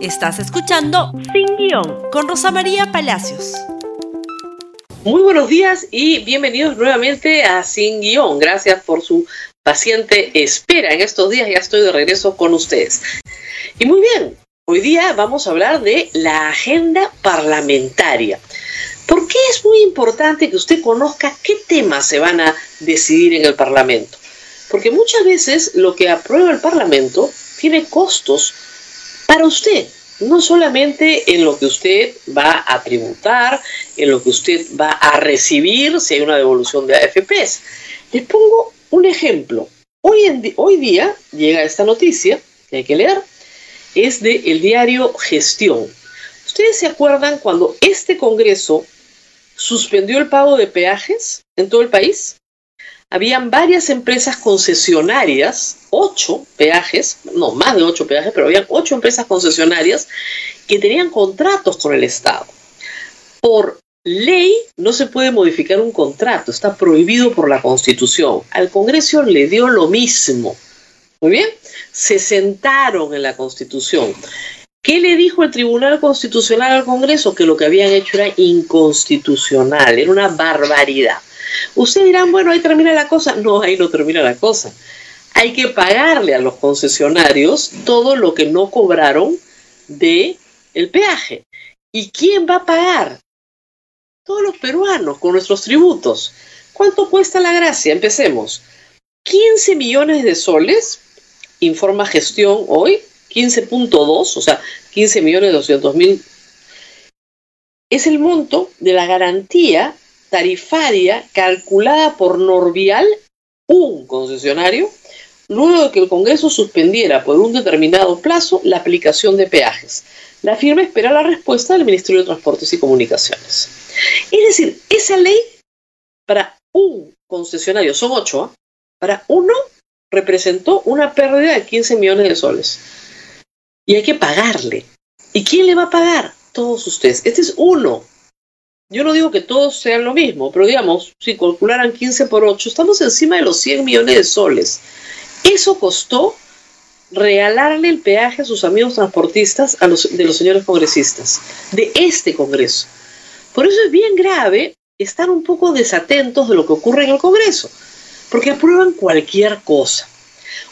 Estás escuchando Sin Guión con Rosa María Palacios. Muy buenos días y bienvenidos nuevamente a Sin Guión. Gracias por su paciente espera. En estos días ya estoy de regreso con ustedes. Y muy bien, hoy día vamos a hablar de la agenda parlamentaria. ¿Por qué es muy importante que usted conozca qué temas se van a decidir en el Parlamento? Porque muchas veces lo que aprueba el Parlamento tiene costos para usted, no solamente en lo que usted va a tributar, en lo que usted va a recibir si hay una devolución de AFPs. Les pongo un ejemplo. Hoy, hoy día llega esta noticia que hay que leer, es del el diario Gestión. ¿Ustedes se acuerdan cuando este Congreso suspendió el pago de peajes en todo el país? Habían varias empresas concesionarias, ocho peajes, no, más de ocho peajes, pero habían ocho empresas concesionarias que tenían contratos con el Estado. Por ley no se puede modificar un contrato, está prohibido por la Constitución. Al Congreso le dio lo mismo. Muy bien, se sentaron en la Constitución. ¿Qué le dijo el Tribunal Constitucional al Congreso? Que lo que habían hecho era inconstitucional, era una barbaridad. Ustedes dirán, bueno, ahí termina la cosa. No, ahí no termina la cosa. Hay que pagarle a los concesionarios todo lo que no cobraron de el peaje. ¿Y quién va a pagar? Todos los peruanos con nuestros tributos. ¿Cuánto cuesta la gracia? Empecemos. 15 millones de soles, informa gestión hoy, 15.2, o sea, 15 millones 200 mil, es el monto de la garantía tarifaria calculada por Norvial, un concesionario, luego de que el Congreso suspendiera por un determinado plazo la aplicación de peajes. La firma espera la respuesta del Ministerio de Transportes y Comunicaciones. Es decir, esa ley para un concesionario, son ocho, ¿ah? para uno representó una pérdida de 15 millones de soles. Y hay que pagarle. ¿Y quién le va a pagar? Todos ustedes. Este es uno yo no digo que todos sean lo mismo, pero digamos, si calcularan 15 por 8, estamos encima de los 100 millones de soles. Eso costó regalarle el peaje a sus amigos transportistas a los, de los señores congresistas, de este Congreso. Por eso es bien grave estar un poco desatentos de lo que ocurre en el Congreso, porque aprueban cualquier cosa.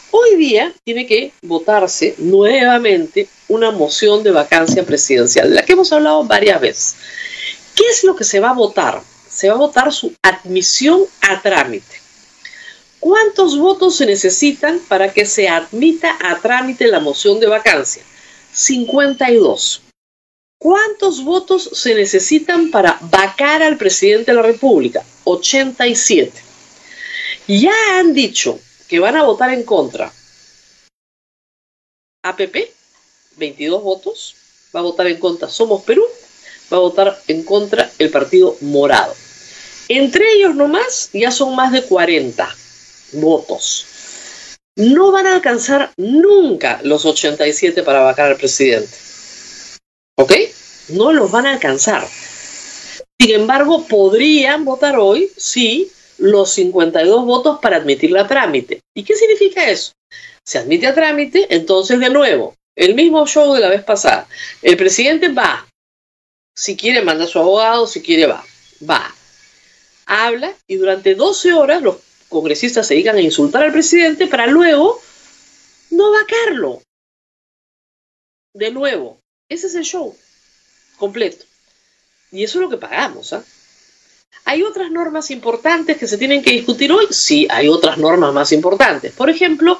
Hoy día tiene que votarse nuevamente una moción de vacancia presidencial, de la que hemos hablado varias veces. ¿Qué es lo que se va a votar? Se va a votar su admisión a trámite. ¿Cuántos votos se necesitan para que se admita a trámite la moción de vacancia? 52. ¿Cuántos votos se necesitan para vacar al presidente de la República? 87. Ya han dicho que van a votar en contra. APP, 22 votos. Va a votar en contra Somos Perú, va a votar en contra el partido morado. Entre ellos nomás ya son más de 40 votos. No van a alcanzar nunca los 87 para vacar al presidente. ¿Ok? No los van a alcanzar. Sin embargo, podrían votar hoy, sí, los 52 votos para admitir la trámite. ¿Y qué significa eso? Se admite a trámite, entonces de nuevo, el mismo show de la vez pasada. El presidente va, si quiere, manda a su abogado, si quiere, va. Va. Habla y durante 12 horas los congresistas se dedican a insultar al presidente para luego no vacarlo. De nuevo, ese es el show completo. Y eso es lo que pagamos. ¿ah? ¿Hay otras normas importantes que se tienen que discutir hoy? Sí, hay otras normas más importantes. Por ejemplo,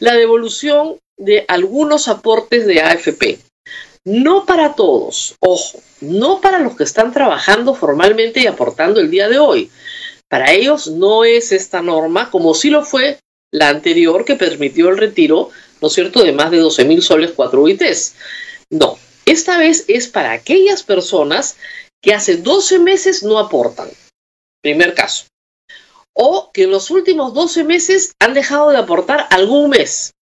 la devolución de algunos aportes de AFP. No para todos, ojo, no para los que están trabajando formalmente y aportando el día de hoy. Para ellos no es esta norma como sí lo fue la anterior que permitió el retiro, ¿no es cierto?, de más de 12 mil soles 4 UITs. No, esta vez es para aquellas personas que hace 12 meses no aportan. Primer caso. O que en los últimos 12 meses han dejado de aportar algún mes.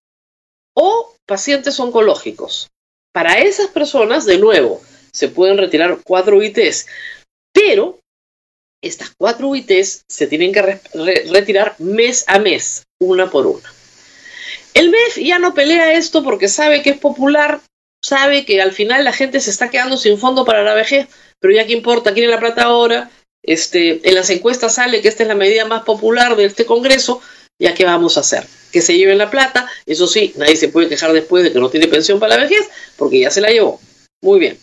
O pacientes oncológicos. Para esas personas, de nuevo, se pueden retirar cuatro UITs, pero estas cuatro UITs se tienen que retirar mes a mes, una por una. El MEF ya no pelea esto porque sabe que es popular, sabe que al final la gente se está quedando sin fondo para la vejez, pero ya qué importa, quiere la plata ahora, este, en las encuestas sale que esta es la medida más popular de este Congreso, ya qué vamos a hacer, que se lleven la plata, eso sí, nadie se puede quejar después de que no tiene pensión para la vejez, porque ya se la llevó. Muy bien.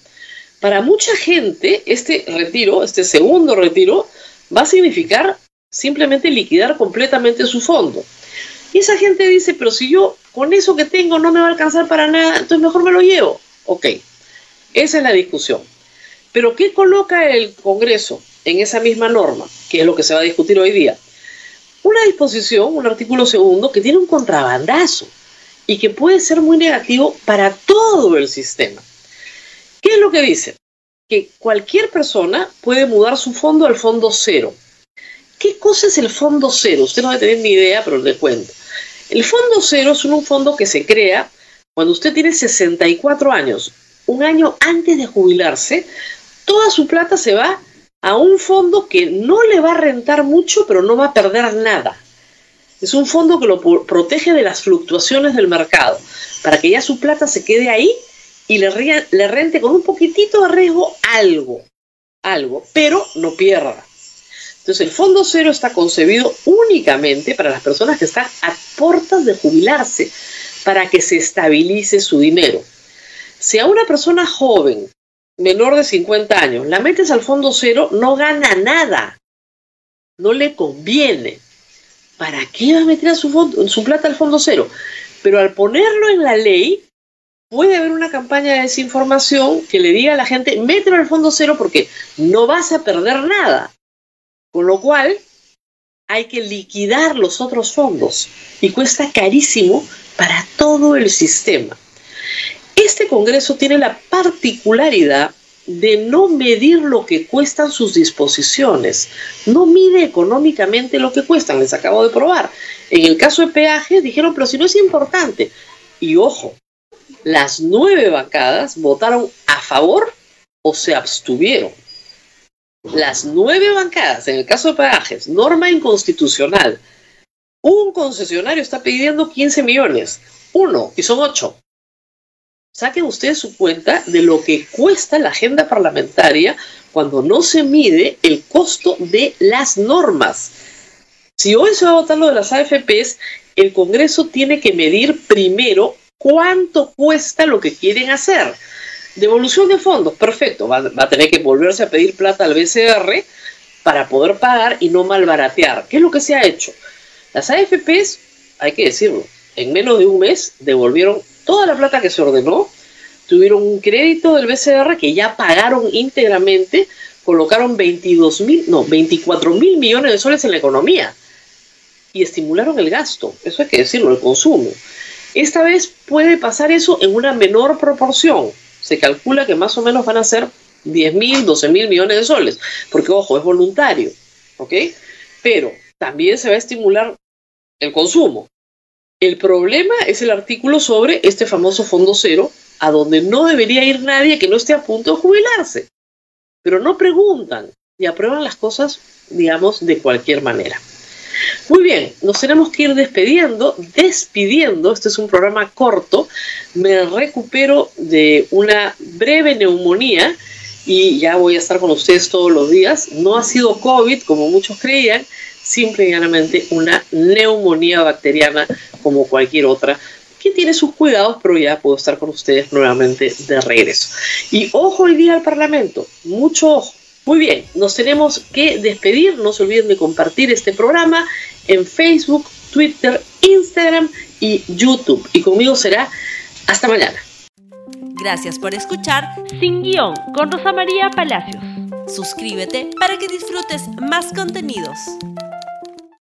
Para mucha gente, este retiro, este segundo retiro, va a significar simplemente liquidar completamente su fondo. Y esa gente dice, pero si yo con eso que tengo no me va a alcanzar para nada, entonces mejor me lo llevo. Ok, esa es la discusión. Pero ¿qué coloca el Congreso en esa misma norma? Que es lo que se va a discutir hoy día. Una disposición, un artículo segundo, que tiene un contrabandazo y que puede ser muy negativo para todo el sistema. ¿Qué es lo que dice? Que cualquier persona puede mudar su fondo al fondo cero. ¿Qué cosa es el fondo cero? Usted no debe tener ni idea, pero le cuento. El fondo cero es un fondo que se crea cuando usted tiene 64 años, un año antes de jubilarse, toda su plata se va a un fondo que no le va a rentar mucho, pero no va a perder nada. Es un fondo que lo protege de las fluctuaciones del mercado, para que ya su plata se quede ahí y le, rente con un poquitito de riesgo algo, algo, pero no pierda. Entonces el fondo cero está concebido únicamente para las personas que están a puertas de jubilarse, para que se estabilice su dinero. Si a una persona joven menor de 50 años, la metes al fondo cero, no gana nada. No le conviene. ¿Para qué va a meter a su, fondo, su plata al fondo cero? Pero al ponerlo en la ley, puede haber una campaña de desinformación que le diga a la gente, mételo al fondo cero porque no vas a perder nada. Con lo cual, hay que liquidar los otros fondos y cuesta carísimo para todo el sistema. Este Congreso tiene la particularidad de no medir lo que cuestan sus disposiciones. No mide económicamente lo que cuestan, les acabo de probar. En el caso de peajes dijeron, pero si no es importante. Y ojo, las nueve bancadas votaron a favor o se abstuvieron. Las nueve bancadas, en el caso de peajes, norma inconstitucional. Un concesionario está pidiendo 15 millones. Uno, y son ocho saquen ustedes su cuenta de lo que cuesta la agenda parlamentaria cuando no se mide el costo de las normas. Si hoy se va a votar lo de las AFPs, el Congreso tiene que medir primero cuánto cuesta lo que quieren hacer. Devolución de fondos, perfecto, va, va a tener que volverse a pedir plata al BCR para poder pagar y no malbaratear. ¿Qué es lo que se ha hecho? Las AFPs, hay que decirlo, en menos de un mes devolvieron toda la plata que se ordenó, tuvieron un crédito del BCR que ya pagaron íntegramente, colocaron 22 mil, no, 24 mil millones de soles en la economía y estimularon el gasto, eso hay que decirlo, el consumo. Esta vez puede pasar eso en una menor proporción. Se calcula que más o menos van a ser 10 mil, 12 mil millones de soles, porque ojo, es voluntario, ¿ok? Pero también se va a estimular el consumo. El problema es el artículo sobre este famoso fondo cero, a donde no debería ir nadie que no esté a punto de jubilarse. Pero no preguntan y aprueban las cosas, digamos, de cualquier manera. Muy bien, nos tenemos que ir despidiendo, despidiendo, este es un programa corto, me recupero de una breve neumonía y ya voy a estar con ustedes todos los días. No ha sido COVID, como muchos creían, simple y una neumonía bacteriana como cualquier otra que tiene sus cuidados, pero ya puedo estar con ustedes nuevamente de regreso. Y ojo hoy día al Parlamento, mucho ojo. Muy bien, nos tenemos que despedir, no se olviden de compartir este programa en Facebook, Twitter, Instagram y YouTube. Y conmigo será hasta mañana. Gracias por escuchar Sin Guión con Rosa María Palacios. Suscríbete para que disfrutes más contenidos.